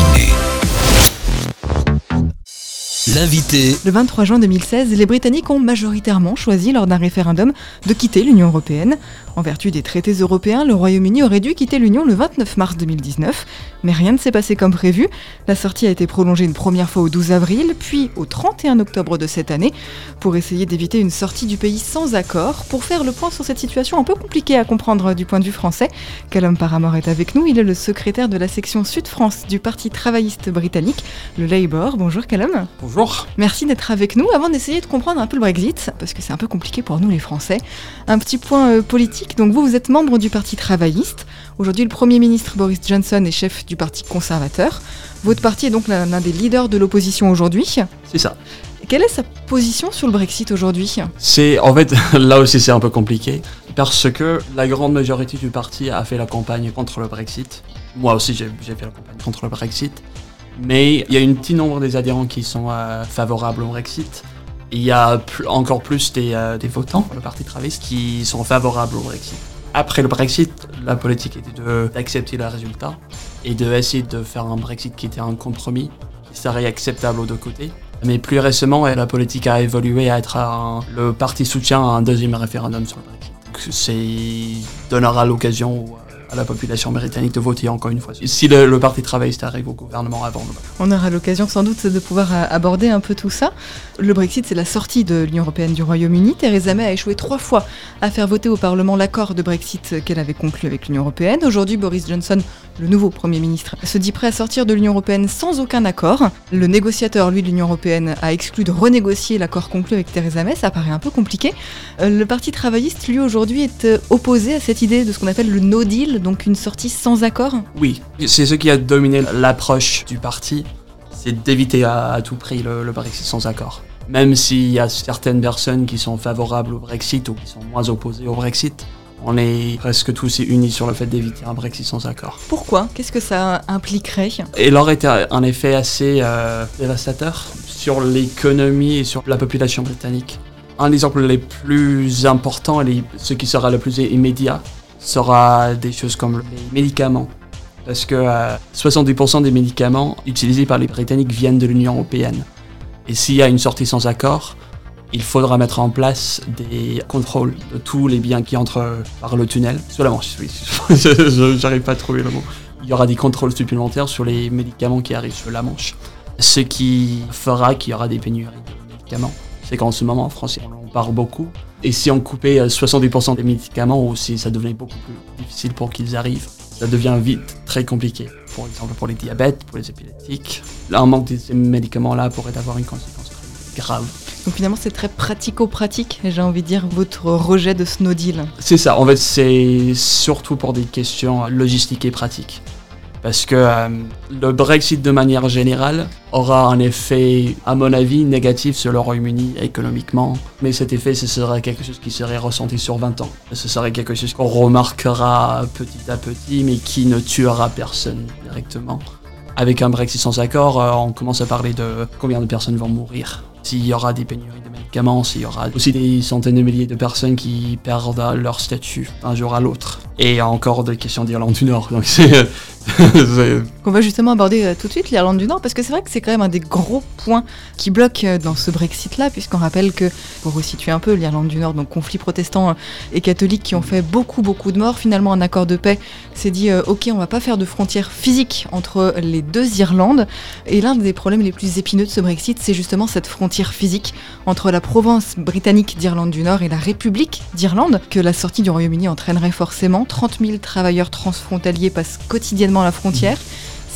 Chine. L'invité. Le 23 juin 2016, les Britanniques ont majoritairement choisi lors d'un référendum de quitter l'Union européenne. En vertu des traités européens, le Royaume-Uni aurait dû quitter l'Union le 29 mars 2019, mais rien ne s'est passé comme prévu. La sortie a été prolongée une première fois au 12 avril, puis au 31 octobre de cette année, pour essayer d'éviter une sortie du pays sans accord. Pour faire le point sur cette situation un peu compliquée à comprendre du point de vue français, Callum Paramore est avec nous. Il est le secrétaire de la section Sud-France du Parti travailliste britannique, le Labour. Bonjour Callum. Bonjour. Merci d'être avec nous. Avant d'essayer de comprendre un peu le Brexit, parce que c'est un peu compliqué pour nous les Français, un petit point euh, politique. Donc vous, vous êtes membre du Parti travailliste. Aujourd'hui, le Premier ministre Boris Johnson est chef du Parti conservateur. Votre parti est donc l'un des leaders de l'opposition aujourd'hui. C'est ça. Quelle est sa position sur le Brexit aujourd'hui? C'est en fait là aussi c'est un peu compliqué parce que la grande majorité du parti a fait la campagne contre le Brexit. Moi aussi j'ai j'ai fait la campagne contre le Brexit. Mais il y a un petit nombre des adhérents qui sont euh, favorables au Brexit. Il y a encore plus des, euh, votants pour le Parti travailliste qui sont favorables au Brexit. Après le Brexit, la politique était de- d'accepter le résultat et d'essayer de faire un Brexit qui était un compromis, qui serait acceptable aux deux côtés. Mais plus récemment, la politique a évolué à être le parti soutient un deuxième référendum sur le Brexit. Donc, C'est donnera l'occasion à la population britannique de voter encore une fois. Si le, parti travailliste arrive au gouvernement avant On aura l'occasion sans doute de pouvoir euh, aborder un peu tout ça. Le Brexit, c'est la sortie de l'Union européenne du Royaume-Uni. Theresa May a échoué trois fois à faire voter au Parlement l'accord de Brexit qu'elle avait conclu avec l'Union européenne. Aujourd'hui, Boris Johnson, le nouveau Premier ministre, se dit prêt à sortir de l'Union européenne sans aucun accord. Le négociateur, lui, de l'Union européenne, a exclu de renégocier l'accord conclu avec Theresa May. Ça paraît un peu compliqué. Euh, Le Parti travailliste, lui, aujourd'hui, est euh, opposé à cette idée de ce qu'on appelle le no deal, donc une sortie sans accord. Oui, c'est ce qui a dominé l'approche du parti, c'est d'éviter à, à tout prix le, le Brexit sans accord. Même s'il y a certaines personnes qui sont favorables au Brexit ou qui sont moins opposées au Brexit, on est presque tous unis sur le fait d'éviter un Brexit sans accord. Pourquoi? Qu'est-ce que ça impliquerait? Il aurait un effet assez euh, dévastateur sur l'économie et sur la population britannique. Un exemple les plus importants, et les- ce qui sera le plus immédiat, sera des choses comme les médicaments. Parce que euh, 70% des médicaments utilisés par les Britanniques viennent de l'Union Européenne. Et s'il y a une sortie sans accord, il faudra mettre en place des contrôles de tous les biens qui entrent par le tunnel. Sur la Manche, oui. J'arrive pas à trouver le mot. Il y aura des contrôles supplémentaires sur les médicaments qui arrivent sur la Manche. Ce qui fera qu'il y aura des pénuries de médicaments. C'est qu'en ce moment, en France, parle beaucoup. Et si on coupait euh, 70% des médicaments, ou si ça devenait beaucoup plus difficile pour qu'ils arrivent, ça devient vite très compliqué. Par exemple, pour les diabètes, pour les épileptiques. Là, un manque de ces médicaments-là pourrait avoir une conséquence très grave. Donc finalement, c'est très pratico-pratique, j'ai envie de dire, votre rejet de ce no deal. C'est ça, en fait, c'est surtout pour des questions logistiques et pratiques. Parce que euh, le Brexit, de manière générale, aura un effet, à mon avis, négatif sur le Royaume-Uni économiquement. Mais cet effet, ce serait quelque chose qui serait ressenti sur 20 ans. Ce serait quelque chose qu'on remarquera petit à petit, mais qui ne tuera personne directement. Avec un Brexit sans accord, euh, on commence à parler de combien de personnes vont mourir. S'il y aura des pénuries de médicaments, s'il y aura aussi des centaines de milliers de personnes qui perdent leur statut d'un jour à l'autre. Et encore des questions d'Irlande du Nord. Donc c'est. c'est- On va justement aborder euh, tout de suite l'Irlande du Nord, parce que c'est vrai que c'est quand même un des gros points qui bloque euh, dans ce Brexit-là, puisqu'on rappelle que, pour resituer un peu, l'Irlande du Nord, donc conflit protestant euh, et catholique qui ont fait beaucoup, beaucoup de morts, finalement un accord de paix s'est dit, euh, ok, on va pas faire de frontière physique entre les deux Irlandes, et l'un des problèmes les plus épineux de ce Brexit, c'est justement cette frontière physique entre la province britannique d'Irlande du Nord et la République d'Irlande, que la sortie du Royaume-Uni entraînerait forcément. 30 000 travailleurs transfrontaliers passent quotidiennement la frontière.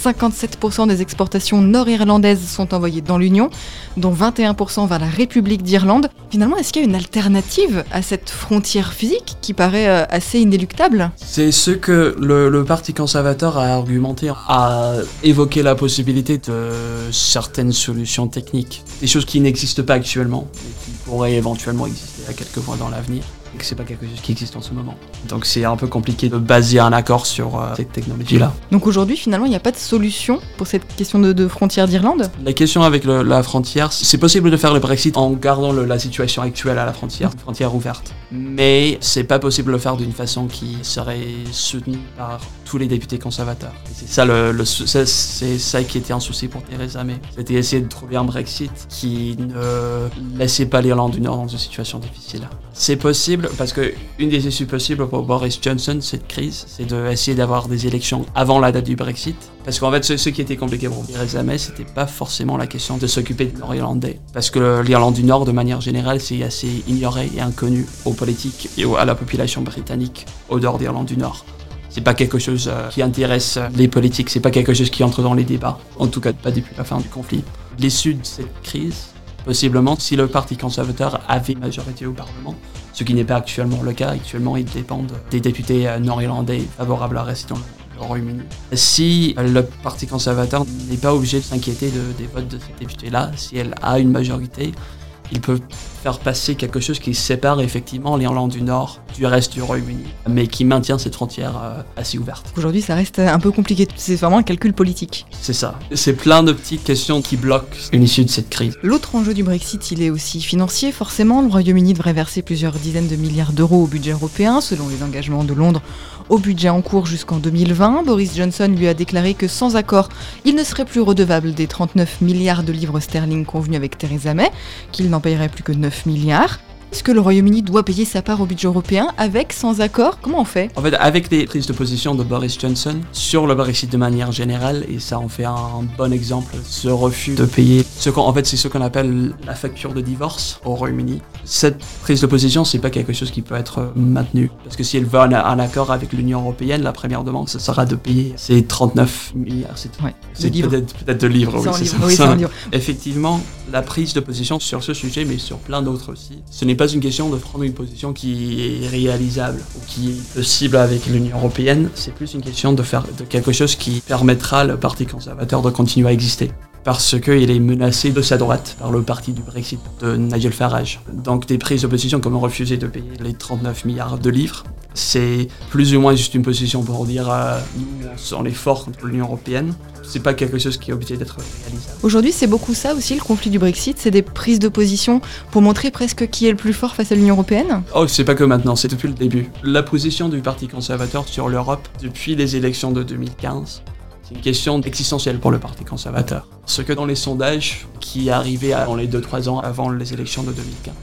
57% des exportations nord-irlandaises sont envoyées dans l'Union, dont 21% vers la République d'Irlande. Finalement, est-ce qu'il y a une alternative à cette frontière physique qui paraît euh, assez inéluctable? C'est ce que le, le Parti conservateur a argumenté, a évoqué la possibilité de certaines solutions techniques. Des choses qui n'existent pas actuellement, mais qui pourraient éventuellement exister à quelques mois dans l'avenir. Et que c'est pas quelque chose qui existe en ce moment. Donc c'est un peu compliqué de baser un accord sur euh, cette technologie-là. Donc aujourd'hui, finalement, il n'y a pas de solution pour cette question de, de frontière d'Irlande? La question avec le- la frontière, c'est possible de faire le Brexit en gardant le- la situation actuelle à la frontière, une frontière ouverte. Mais c'est pas possible de le faire d'une façon qui serait soutenue par tous les députés conservateurs. C'est ça, le, c'est ça qui était un souci pour Theresa May. C'était essayer de trouver un Brexit qui ne laissait pas l'Irlande du Nord dans une situation difficile. C'est possible parce que une des issues possibles pour Boris Johnson, cette crise, c'est d'essayer d'avoir des élections avant la date du Brexit. Parce qu'en fait, ce, qui était compliqué pour Theresa May, c'était pas forcément la question de s'occuper des Nord-Irlandais. Parce que l'Irlande du Nord, de manière générale, c'est assez ignoré et inconnu aux politiques et à la population britannique au nord d'Irlande du Nord. C'est pas quelque chose euh, qui intéresse les politiques, c'est pas quelque chose qui entre dans les débats, en tout cas pas depuis la fin du conflit. L'issue de cette crise, possiblement, si le Parti conservateur avait majorité au Parlement, ce qui n'est pas actuellement le cas. Actuellement, ils dépendent des députés euh, nord-irlandais favorables à rester dans le Royaume-Uni. Si le Parti conservateur n'est pas obligé de s'inquiéter des votes de ces députés-là, si elle a une majorité, il peut faire passer quelque chose qui sépare effectivement l'Irlande du Nord du reste du Royaume-Uni, mais qui maintient cette frontière euh, assez ouverte. Aujourd'hui, ça reste un peu compliqué. C'est vraiment un calcul politique. C'est ça. C'est plein de petites questions qui bloquent une issue de cette crise. L'autre enjeu du Brexit, il est aussi financier. Forcément, le Royaume-Uni devrait verser plusieurs dizaines de milliards d'euros au budget européen, selon les engagements de Londres au budget en cours jusqu'en 2020. Boris Johnson lui a déclaré que sans accord, il ne serait plus redevable des 39 milliards de livres sterling convenus avec Theresa May, qu'il n'en payerait plus que 9 milliards. Est-ce que le Royaume-Uni doit payer sa part au budget européen avec, sans accord Comment on fait? En fait, avec les prises de position de Boris Johnson sur le Brexit de manière générale, et ça en fait un bon exemple, ce refus de payer, ce en fait c'est ce qu'on appelle la facture de divorce au Royaume-Uni. Cette prise de position, c'est pas quelque chose qui peut être maintenu. Parce que si elle veut un, accord avec l'Union Européenne, la première demande, ce sera de payer ces 39 milliards. C'est ouais, peut-être de livres, oui, c'est ça. Effectivement, la prise de position sur ce sujet, mais sur plein d'autres aussi, ce n'est pas une question de prendre une position qui est réalisable ou qui est possible avec l'Union européenne, c'est plus une question de faire de quelque chose qui permettra le Parti conservateur de continuer à exister parce qu'il est menacé de sa droite par le parti du Brexit de Nigel Farage. Donc des prises de position comme refuser de payer les 39 milliards de livres, c'est plus ou moins juste une position pour dire euh, nous on est fort contre l'Union Européenne. C'est pas quelque chose qui est obligé d'être réalisable. Aujourd'hui, c'est beaucoup ça aussi le conflit du Brexit, c'est des prises de position pour montrer presque qui est le plus fort face à l'Union Européenne Oh, c'est pas que maintenant, c'est depuis le début. La position du Parti conservateur sur l'Europe depuis les élections de 2015 c'est une question existentielle pour le Parti conservateur. Ce que dans les sondages qui arrivaient dans les 2-3 ans avant les élections de 2015,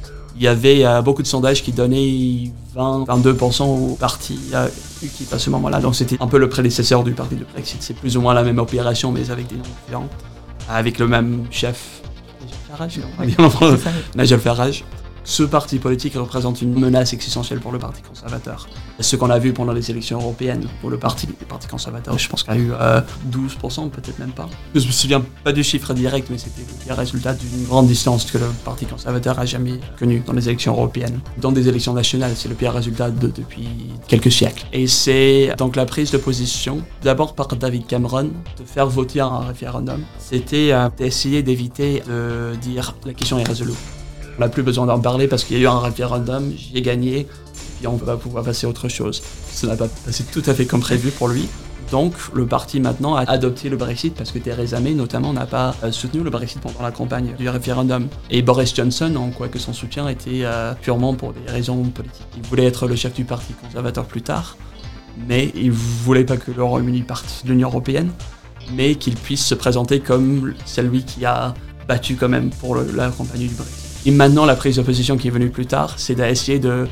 il y avait euh, beaucoup de sondages qui donnaient 20-22% au parti euh, UKIP à ce moment-là. Donc c'était un peu le prédécesseur du parti de Brexit. C'est plus ou moins la même opération, mais avec des noms différents. Avec le même chef. Nigel Farage, Nigel Farage ce parti politique représente une menace existentielle pour le Parti conservateur. Ce qu'on a vu pendant les élections européennes pour le Parti, le parti conservateur, je pense qu'il y a eu 12%, euh, peut-être même pas. Je me souviens pas du chiffre direct, mais c'était le résultat d'une grande distance que le Parti conservateur a jamais connue dans les élections européennes. Dans des élections nationales, c'est le pire résultat depuis quelques siècles. Et c'est donc la prise de position, d'abord par David Cameron, de faire voter un référendum. C'était euh, d'essayer d'éviter de dire la question est résolue. On n'a plus besoin d'en parler parce qu'il y a eu un référendum, j'y ai gagné, et on va pouvoir passer à autre chose. Ça n'a pas passé tout à fait comme prévu pour lui. Donc le parti maintenant a adopté le Brexit parce que Theresa May notamment n'a pas euh, soutenu le Brexit pendant la campagne du référendum. Et Boris Johnson, en quoi que son soutien était euh, purement pour des raisons politiques. Il voulait être le chef du parti conservateur plus tard, mais il voulait pas que le Royaume-Uni parte de l'Union Européenne, mais qu'il puisse se présenter comme celui qui a battu quand même pour la campagne du Brexit. Et maintenant, la prise de position qui est venue plus tard, c'est d'essayer de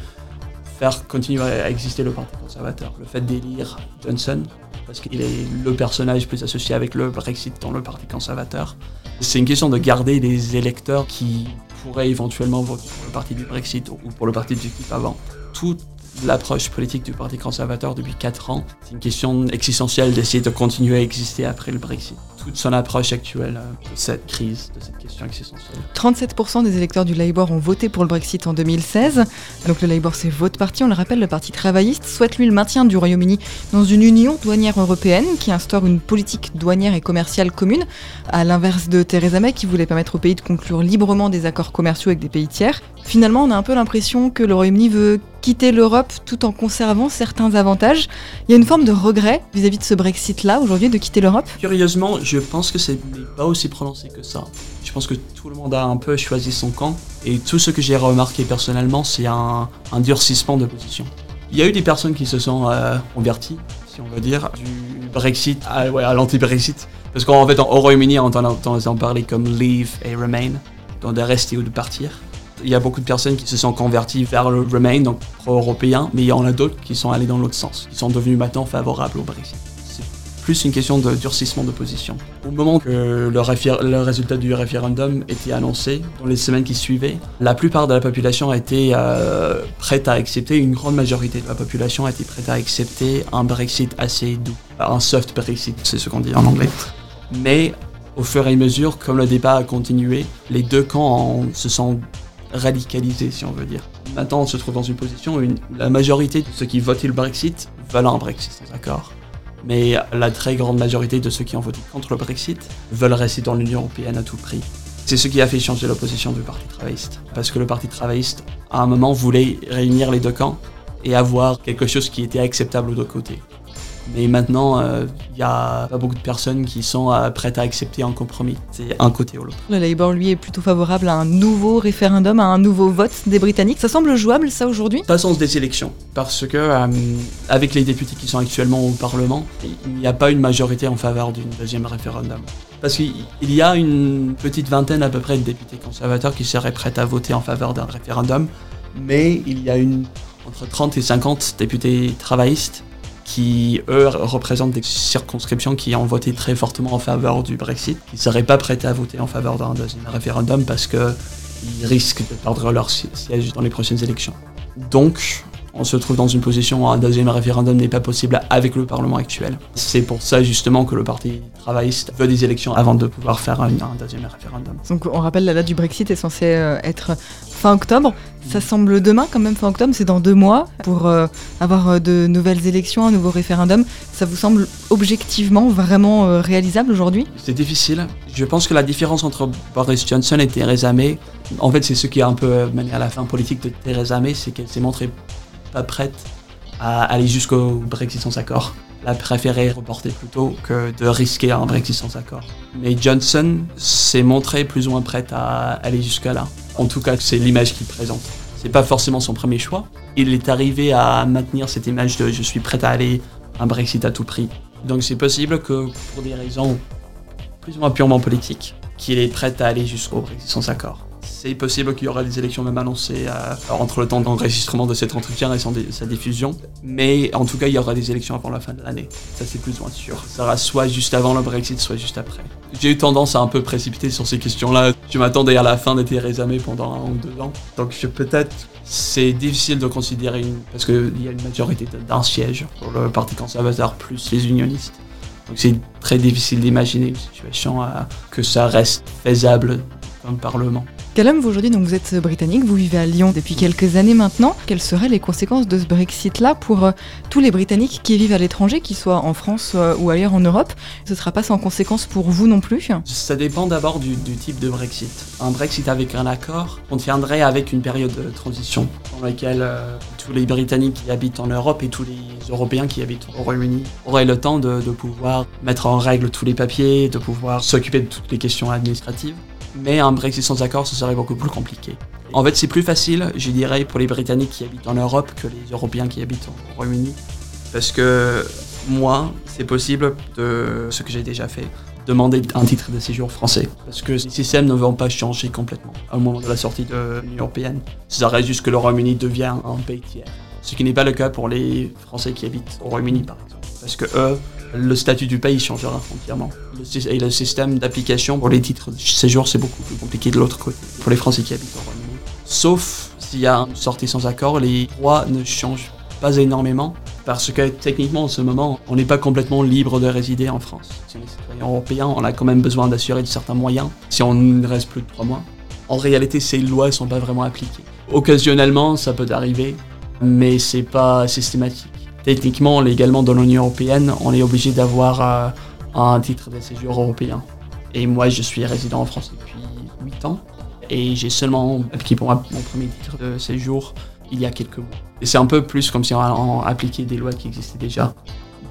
faire continuer à exister le Parti conservateur. Le fait d'élire Johnson, parce qu'il est le personnage plus associé avec le Brexit dans le Parti conservateur. C'est une question de garder des électeurs qui pourraient éventuellement voter pour le Parti du Brexit ou pour le Parti du KIP avant. Toute l'approche politique du Parti conservateur depuis 4 ans, c'est une question existentielle d'essayer de continuer à exister après le Brexit toute son approche actuelle euh, de cette crise, de cette question existentielle. 37% des électeurs du Labour ont voté pour le Brexit en 2016. Donc le Labour, c'est votre parti, on le rappelle, le parti travailliste souhaite lui le maintien du Royaume-Uni dans une union douanière européenne qui instaure une politique douanière et commerciale commune, à l'inverse de Theresa May qui voulait permettre au pays de conclure librement des accords commerciaux avec des pays tiers. Finalement, on a un peu l'impression que le Royaume-Uni veut quitter l'Europe tout en conservant certains avantages. Il y a une forme de regret vis-à-vis de ce Brexit-là aujourd'hui de quitter l'Europe? Curieusement, je pense que c'est pas aussi prononcé que ça. Je pense que tout le monde a un peu choisi son camp et tout ce que j'ai remarqué personnellement, c'est un, durcissement de position. Il y a eu des personnes qui se sont euh, converties si on veut dire, du Brexit à, l'anti-Brexit. Parce qu'en fait, au Royaume-Uni, on entend en parler comme leave et remain, donc de rester ou de partir. Il y a beaucoup de personnes qui se sont converties vers le Remain, donc pro-européen, mais il y en a d'autres qui sont allés dans l'autre sens, qui sont devenus maintenant favorables au Brexit. C'est plus une question de durcissement de position. Au moment que le, résultat du référendum était annoncé, dans les semaines qui suivaient, la plupart de la population a été euh, prête à accepter, une grande majorité de la population a été prête à accepter un Brexit assez doux, un soft Brexit, c'est ce qu'on dit en anglais. Mais au fur et à mesure, comme le débat a continué, les deux camps se sont radicalisés, si on veut dire. Maintenant, on se trouve dans une position où la majorité de ceux qui votaient le Brexit veulent un Brexit sans accord. Mais la très grande majorité de ceux qui ont voté contre le Brexit veulent rester dans l'Union européenne à tout prix. C'est ce qui a fait changer l'opposition du Parti travailliste. Parce que le Parti travailliste, à un moment, voulait réunir les deux camps et avoir quelque chose qui était acceptable aux deux côtés. Mais maintenant, il euh, n'y a pas beaucoup de personnes qui sont euh, prêtes à accepter un compromis. C'est un côté ou l'autre. Le Labour, lui, est plutôt favorable à un nouveau référendum, à un nouveau vote des Britanniques. Ça semble jouable, ça, aujourd'hui? Pas sens des élections. Parce que, euh, avec les députés qui sont actuellement au Parlement, il n'y a pas une majorité en faveur d'une deuxième référendum. Parce qu'il y a une petite vingtaine à peu près de députés conservateurs qui seraient prêts à voter en faveur d'un référendum. Mais il y a une, entre 30 et 50 députés travaillistes qui, eux, représentent des circonscriptions qui ont voté très fortement en faveur du Brexit, qui ne seraient pas prêtes à voter en faveur d'un deuxième référendum parce qu'ils risquent de perdre leur siège dans les prochaines élections. Donc, on se trouve dans une position où un deuxième référendum n'est pas possible avec le Parlement actuel. C'est pour ça justement que le Parti travailliste veut des élections avant de pouvoir faire un, deuxième référendum. Donc on rappelle la date du Brexit est censée euh, être fin octobre. Ça semble demain quand même, fin octobre, c'est dans deux mois pour euh, avoir euh, de nouvelles élections, un nouveau référendum. Ça vous semble objectivement vraiment réalisable aujourd'hui? C'est difficile. Je pense que la différence entre Boris Johnson et Theresa May, en fait c'est ce qui a un peu mené à la fin politique de Theresa May, c'est qu'elle s'est montrée pas prête à aller jusqu'au Brexit sans accord. Elle a préféré reporter plutôt que de risquer un Brexit sans accord. Mais Johnson s'est montré plus ou moins prête à aller jusqu'à là. En tout cas, c'est l'image qu'il présente. C'est pas forcément son premier choix. Il est arrivé à maintenir cette image de je suis prêt à aller un Brexit à tout prix. Donc c'est possible que pour des raisons plus ou moins purement politiques, qu'il est prêt à aller jusqu'au Brexit sans accord. C'est possible qu'il y aura des élections même annoncées euh, entre le temps d'enregistrement de cet entretien et sa diffusion. Mais en tout cas, il y aura des élections avant la fin de l'année. Ça, c'est plus ou moins sûr. Ça sera soit juste avant le Brexit, soit juste après. J'ai eu tendance à un peu précipiter sur ces questions-là. Je m'attendais à la fin de Theresa May pendant un ou deux ans. Donc, peut-être c'est difficile de considérer une... parce qu'il y a une majorité d'un siège pour le Parti conservateur plus les unionistes. Donc c'est très difficile d'imaginer une situation à... que ça reste faisable comme Parlement. Callum, vous aujourd'hui, donc vous êtes britannique, vous vivez à Lyon depuis quelques années maintenant. Quelles seraient les conséquences de ce Brexit-là pour euh, tous les Britanniques qui vivent à l'étranger, qu'ils soient en France euh, ou ailleurs en Europe? Ce ne sera pas sans conséquences pour vous non plus? Ça dépend d'abord du, type de Brexit. Un Brexit avec un accord contiendrait avec une période de transition dans laquelle euh, tous les Britanniques qui habitent en Europe et tous les Européens qui habitent au Royaume-Uni auraient le temps de pouvoir mettre en règle tous les papiers, de pouvoir s'occuper de toutes les questions administratives mais un Brexit sans accord, ce serait beaucoup plus compliqué. En fait, c'est plus facile, je dirais, pour les Britanniques qui habitent en Europe que les Européens qui habitent au Royaume-Uni. Parce que moi, c'est possible de ce que j'ai déjà fait, demander un titre de séjour français. Parce que les systèmes ne vont pas changer complètement au moment de la sortie de l'Union Européenne. Ça reste juste que le Royaume-Uni devient un pays tiers. Ce qui n'est pas le cas pour les Français qui habitent au Royaume-Uni, par exemple. Parce que eux, le statut du pays changera entièrement. Et le système d'application pour les titres de séjour, c'est beaucoup plus compliqué de l'autre côté, pour les Français qui habitent au Royaume-Uni. Sauf s'il y a une sortie sans accord, les droits ne changent pas énormément, parce que techniquement, en ce moment, on n'est pas complètement libre de résider en France. Si on est citoyen européen, on a quand même besoin d'assurer de certains moyens, si on ne reste plus de trois mois. En réalité, ces lois ne sont pas vraiment appliquées. Occasionnellement, ça peut arriver, mais c'est pas systématique. Techniquement, légalement dans l'Union Européenne, on est obligé d'avoir euh, un titre de séjour européen. Et moi, je suis résident en France depuis 8 ans. Et j'ai seulement appliqué mon premier titre de séjour il y a quelques mois. Et c'est un peu plus comme si on appliquait des lois qui existaient déjà.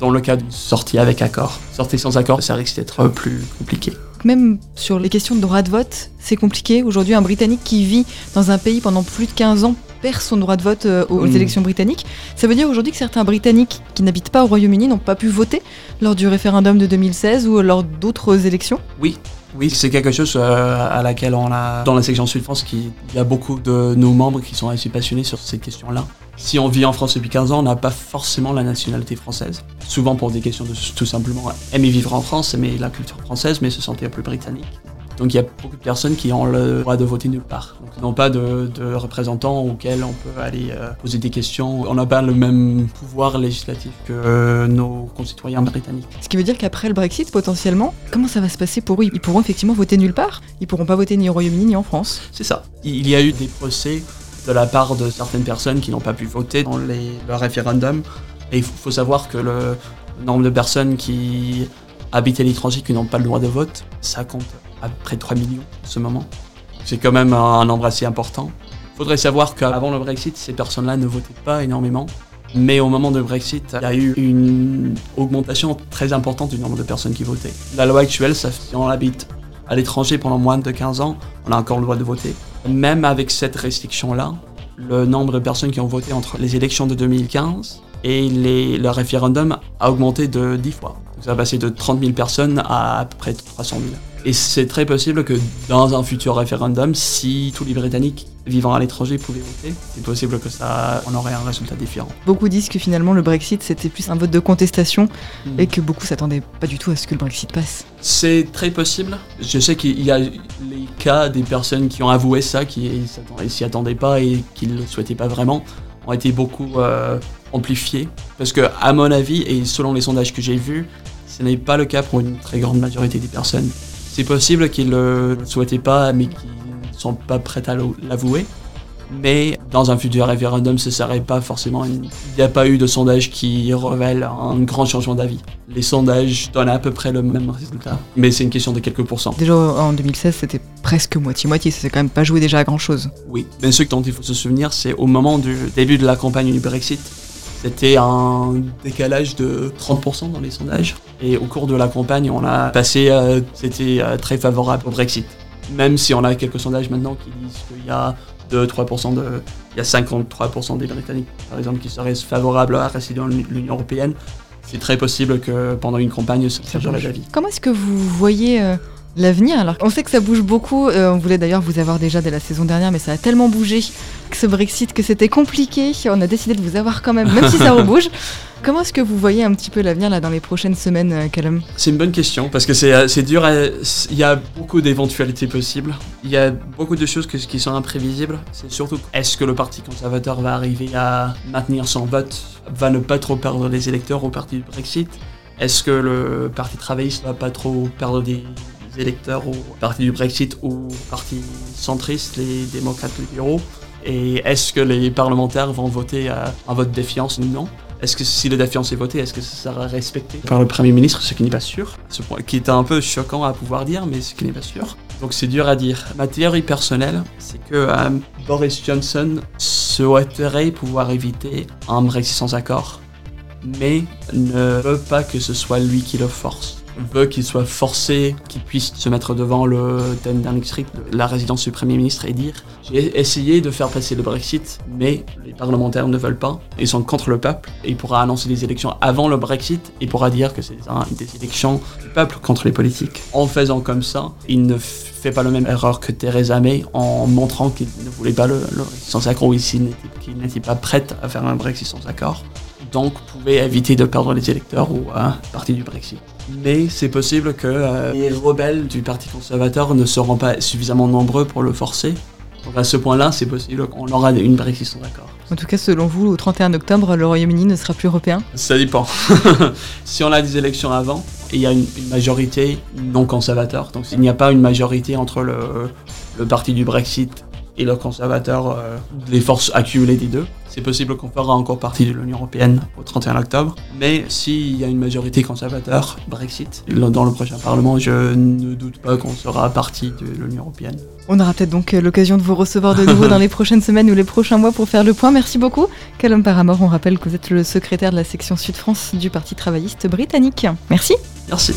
Dans le cas d'une sortie avec accord. Sortie sans accord, ça risque d'être plus compliqué. Même sur les questions de droit de vote, c'est compliqué. Aujourd'hui, un Britannique qui vit dans un pays pendant plus de 15 ans perd son droit de vote euh, aux Mm. élections britanniques. Ça veut dire aujourd'hui que certains Britanniques qui n'habitent pas au Royaume-Uni n'ont pas pu voter lors du référendum de 2016 ou lors d'autres élections Oui, oui, c'est quelque chose euh, à laquelle on a, dans la section Sud-France, il y a beaucoup de nos membres qui sont assez passionnés sur ces questions-là. Si on vit en France depuis 15 ans, on n'a pas forcément la nationalité française. Souvent pour des questions de tout simplement aimer vivre en France, aimer la culture française, mais se sentir plus britannique. Donc il y a beaucoup de personnes qui ont le droit de voter nulle part. Donc ils n'ont pas de, de représentants auxquels on peut aller euh, poser des questions. On n'a pas le même pouvoir législatif que euh, nos concitoyens britanniques. Ce qui veut dire qu'après le Brexit, potentiellement, comment ça va se passer pour eux? Ils pourront effectivement voter nulle part? Ils pourront pas voter ni au Royaume-Uni ni en France? C'est ça. Il y a eu des procès de la part de certaines personnes qui n'ont pas pu voter dans les, le référendum. Et il faut faut savoir que le nombre de personnes qui habitent à l'étranger qui n'ont pas le droit de vote, ça compte à près de 3 millions en ce moment. C'est quand même un, nombre assez important. Il faudrait savoir qu'avant le Brexit, ces personnes-là ne votaient pas énormément. Mais au moment du Brexit, il y a eu une augmentation très importante du nombre de personnes qui votaient. La loi actuelle, si on habite à l'étranger pendant moins de 15 ans, on a encore le droit de voter. Même avec cette restriction-là, le nombre de personnes qui ont voté entre les élections de 2015 et le référendum a augmenté de 10 fois. Ça a passé de 30 000 personnes à à peu près 300 000. Et c'est très possible que dans un futur référendum, si tous les Britanniques vivant à l'étranger pouvaient voter, c'est possible que ça, on aurait un résultat différent. Beaucoup disent que finalement le Brexit c'était plus un vote de contestation Mm. et que beaucoup s'attendaient pas du tout à ce que le Brexit passe. C'est très possible. Je sais qu'il y a les cas des personnes qui ont avoué ça, qui s'y attendaient pas et qui ne le souhaitaient pas vraiment, ont été beaucoup euh, amplifiés. Parce que, à mon avis, et selon les sondages que j'ai vus, ce n'est pas le cas pour une très grande majorité des personnes. C'est possible qu'ils ne le souhaitaient pas, mais qu'ils ne sont pas prêts à l'avouer. Mais dans un futur référendum, ce serait pas forcément. une- Il n'y a pas eu de sondage qui révèle un grand changement d'avis. Les sondages donnent à peu près le même résultat, mais c'est une question de quelques pourcents. Déjà en 2016 c'était presque moitié-moitié, ça s'est quand même pas joué déjà à grand chose. Oui, mais ce dont il faut se souvenir, c'est au moment du début de la campagne du Brexit, c'était un décalage de 30% dans les sondages. Et au cours de la campagne, on a passé, euh, c'était euh, très favorable au Brexit. Même si on a quelques sondages maintenant qui disent qu'il y a 2-3% de. Il y a 53% des Britanniques, par exemple, qui seraient favorables à rester dans l'Union Européenne. C'est très possible que pendant une campagne, ça changerait d'avis. Comment est-ce que vous voyez euh, l'avenir? Alors On sait que ça bouge beaucoup, euh, on voulait d'ailleurs vous avoir déjà dès la saison dernière, mais ça a tellement bougé que ce Brexit que c'était compliqué, on a décidé de vous avoir quand même, même si ça rebouge. Comment est-ce que vous voyez un petit peu l'avenir là dans les prochaines semaines, euh, Callum? C'est une bonne question parce que c'est euh, dur. Il y a beaucoup d'éventualités possibles. Il y a beaucoup de choses qui sont imprévisibles. C'est surtout est-ce que le Parti conservateur va arriver à maintenir son vote, va ne pas trop perdre les électeurs au parti du Brexit? Est-ce que le Parti travailliste va pas trop perdre des électeurs au parti du Brexit ou au parti centriste, les démocrates libéraux? Et est-ce que les parlementaires vont voter un vote défiance? Ou non est-ce que si le défiance est voté, est-ce que ça sera respecté par le Premier ministre Ce qui n'est pas sûr. Ce point qui est un peu choquant à pouvoir dire, mais ce qui n'est pas sûr. Donc c'est dur à dire. Ma théorie personnelle, c'est que euh, Boris Johnson souhaiterait pouvoir éviter un Brexit sans accord, mais ne veut pas que ce soit lui qui le force. Veut qu'il soit forcé, qu'il puisse se mettre devant le 10 Downing Street, la résidence du Premier ministre, et dire j'ai essayé de faire passer le Brexit, mais les parlementaires ne veulent pas. Ils sont contre le peuple. Et il pourra annoncer des élections avant le Brexit. Il pourra dire que c'est des élections du peuple contre les politiques. En faisant comme ça, il ne fait pas la même erreur que Theresa May en montrant qu'il ne voulait pas le, le sans accord qu'il n'était pas prête à faire un Brexit sans accord. Donc pouvait éviter de perdre les électeurs ou un parti du Brexit. Mais c'est possible que euh, les rebelles du Parti conservateur ne seront pas suffisamment nombreux pour le forcer. Donc à ce point-là, c'est possible qu'on aura une Brexit sans accord. En tout cas, selon vous, au 31 octobre, le Royaume-Uni ne sera plus européen? Ça dépend. si on a des élections avant, il y a une, une majorité non conservateur, donc s'il n'y a pas une majorité entre le, le parti du Brexit et le conservateur, euh, les forces accumulées des deux, c'est possible qu'on fera encore partie de l'Union Européenne au 31 octobre. Mais s'il y a une majorité conservateur, Brexit, dans le prochain Parlement, je ne doute pas qu'on sera partie de l'Union Européenne. On aura peut-être donc euh, l'occasion de vous recevoir de nouveau dans les prochaines semaines ou les prochains mois pour faire le point. Merci beaucoup. Callum Paramore, on rappelle que vous êtes le secrétaire de la section Sud-France du Parti travailliste britannique. Merci. Merci.